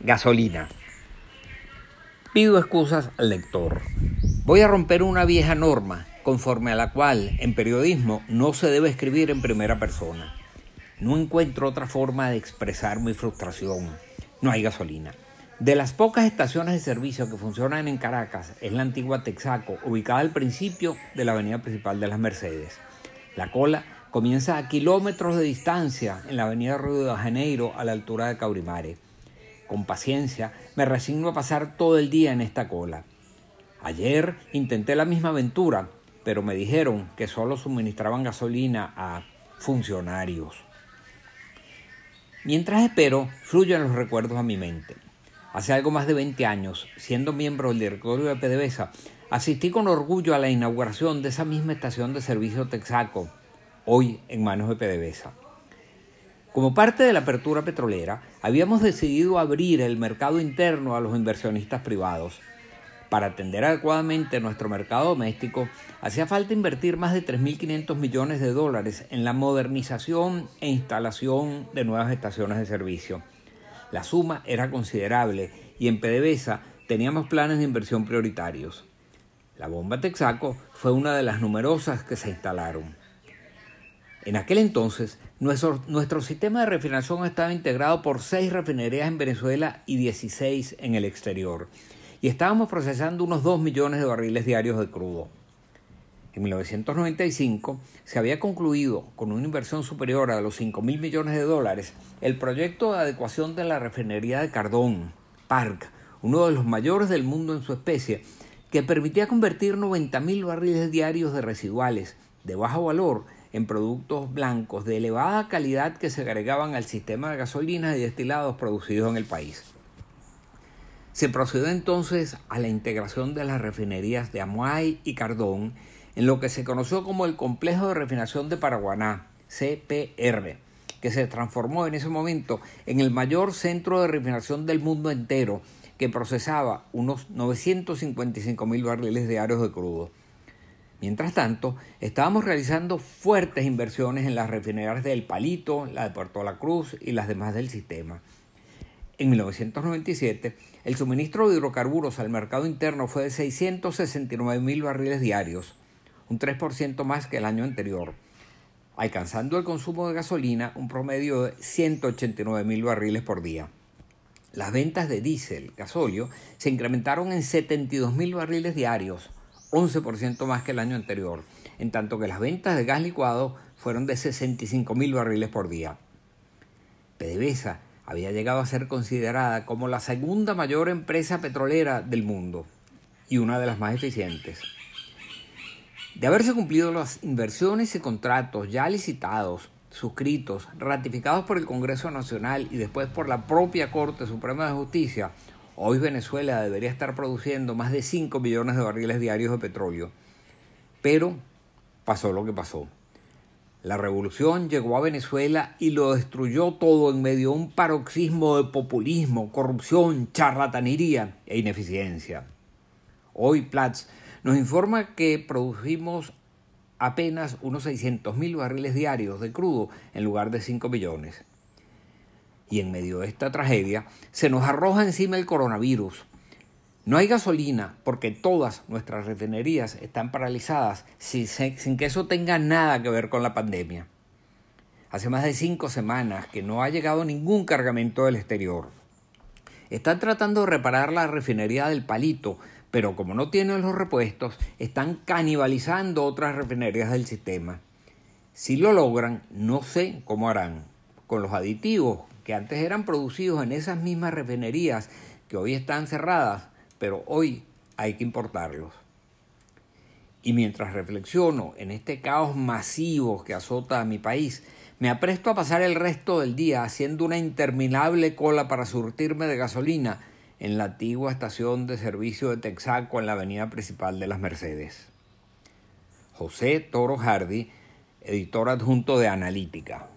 Gasolina. Pido excusas al lector. Voy a romper una vieja norma conforme a la cual en periodismo no se debe escribir en primera persona. No encuentro otra forma de expresar mi frustración. No hay gasolina. De las pocas estaciones de servicio que funcionan en Caracas es la antigua Texaco, ubicada al principio de la avenida principal de las Mercedes. La cola comienza a kilómetros de distancia en la avenida Río de Janeiro a la altura de Caurimare. Con paciencia me resigno a pasar todo el día en esta cola. Ayer intenté la misma aventura, pero me dijeron que solo suministraban gasolina a funcionarios. Mientras espero, fluyen los recuerdos a mi mente. Hace algo más de 20 años, siendo miembro del directorio de PDVSA, asistí con orgullo a la inauguración de esa misma estación de servicio Texaco, hoy en manos de PDVSA. Como parte de la apertura petrolera, habíamos decidido abrir el mercado interno a los inversionistas privados. Para atender adecuadamente nuestro mercado doméstico, hacía falta invertir más de 3.500 millones de dólares en la modernización e instalación de nuevas estaciones de servicio. La suma era considerable y en PDVSA teníamos planes de inversión prioritarios. La bomba Texaco fue una de las numerosas que se instalaron. En aquel entonces, nuestro, nuestro, sistema de refinación estaba integrado por seis refinerías en Venezuela y 16 en el exterior, y estábamos procesando unos 2 millones de barriles diarios de crudo. En 1995 se había concluido, con una inversión superior a los 5 mil millones de dólares, el proyecto de adecuación de la refinería de Cardón, PARC, uno de los mayores del mundo en su especie, que permitía convertir 90 mil barriles diarios de residuales de bajo valor en productos blancos de elevada calidad que se agregaban al sistema de gasolinas y destilados producidos en el país. Se procedió entonces a la integración de las refinerías de Amuay y Cardón en lo que se conoció como el Complejo de Refinación de Paraguaná, CPR, que se transformó en ese momento en el mayor centro de refinación del mundo entero, que procesaba unos 955 mil barriles diarios de crudo. Mientras tanto, estábamos realizando fuertes inversiones en las refinerías del Palito, la de Puerto La Cruz y las demás del sistema. En 1997, el suministro de hidrocarburos al mercado interno fue de 669 mil barriles diarios, un 3% más que el año anterior, alcanzando el consumo de gasolina un promedio de 189 mil barriles por día. Las ventas de diésel, gasóleo, se incrementaron en 72 mil barriles diarios, 11% más que el año anterior, en tanto que las ventas de gas licuado fueron de 65 mil barriles por día. PDVSA había llegado a ser considerada como la segunda mayor empresa petrolera del mundo y una de las más eficientes. De haberse cumplido las inversiones y contratos ya licitados, suscritos, ratificados por el Congreso Nacional y después por la propia Corte Suprema de Justicia, Hoy Venezuela debería estar produciendo más de 5 millones de barriles diarios de petróleo. Pero pasó lo que pasó. La revolución llegó a Venezuela y lo destruyó todo en medio de un paroxismo de populismo, corrupción, charlatanería e ineficiencia. Hoy Platz nos informa que producimos apenas unos 600 mil barriles diarios de crudo en lugar de 5 millones. Y en medio de esta tragedia se nos arroja encima el coronavirus. No hay gasolina porque todas nuestras refinerías están paralizadas sin, que eso tenga nada que ver con la pandemia. Hace más de cinco semanas que no ha llegado ningún cargamento del exterior. Están tratando de reparar la refinería del Palito, pero como no tienen los repuestos, están canibalizando otras refinerías del sistema. Si lo logran, no sé cómo harán. Con los aditivos que antes eran producidos en esas mismas refinerías que hoy están cerradas, pero hoy hay que importarlos. Y mientras reflexiono en este caos masivo que azota a mi país, me apresto a pasar el resto del día haciendo una interminable cola para surtirme de gasolina en la antigua estación de servicio de Texaco en la avenida principal de las Mercedes. José Toro Hardy, editor adjunto de Analítica.